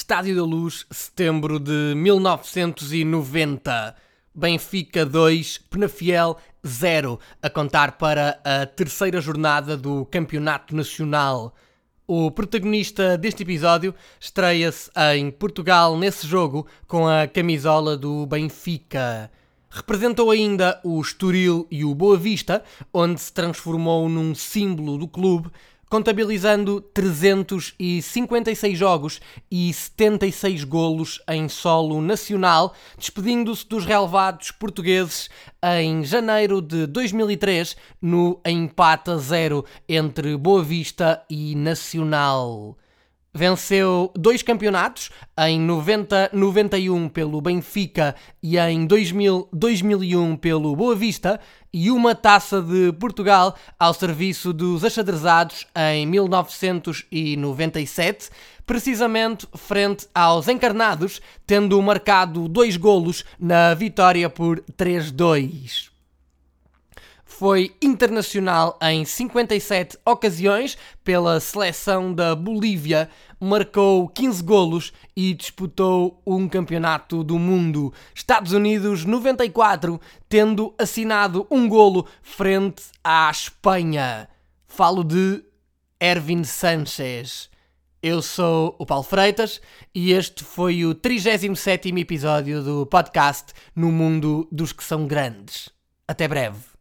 Estádio da Luz, setembro de 1990. Benfica 2, Penafiel 0, a contar para a terceira jornada do Campeonato Nacional. O protagonista deste episódio estreia-se em Portugal nesse jogo com a camisola do Benfica. Representou ainda o Estoril e o Boa Vista, onde se transformou num símbolo do clube contabilizando 356 jogos e 76 golos em solo nacional, despedindo-se dos relevados portugueses em janeiro de 2003 no empate a zero entre Boa Vista e Nacional. Venceu dois campeonatos, em 90-91 pelo Benfica e em 2000-2001 pelo Boa Vista, e uma taça de Portugal ao serviço dos achadrezados em 1997, precisamente frente aos encarnados, tendo marcado dois golos na vitória por 3-2. Foi internacional em 57 ocasiões pela seleção da Bolívia, marcou 15 golos e disputou um campeonato do mundo. Estados Unidos 94, tendo assinado um golo frente à Espanha. Falo de Ervin Sanchez. Eu sou o Paulo Freitas e este foi o 37 episódio do podcast No Mundo dos que são grandes. Até breve.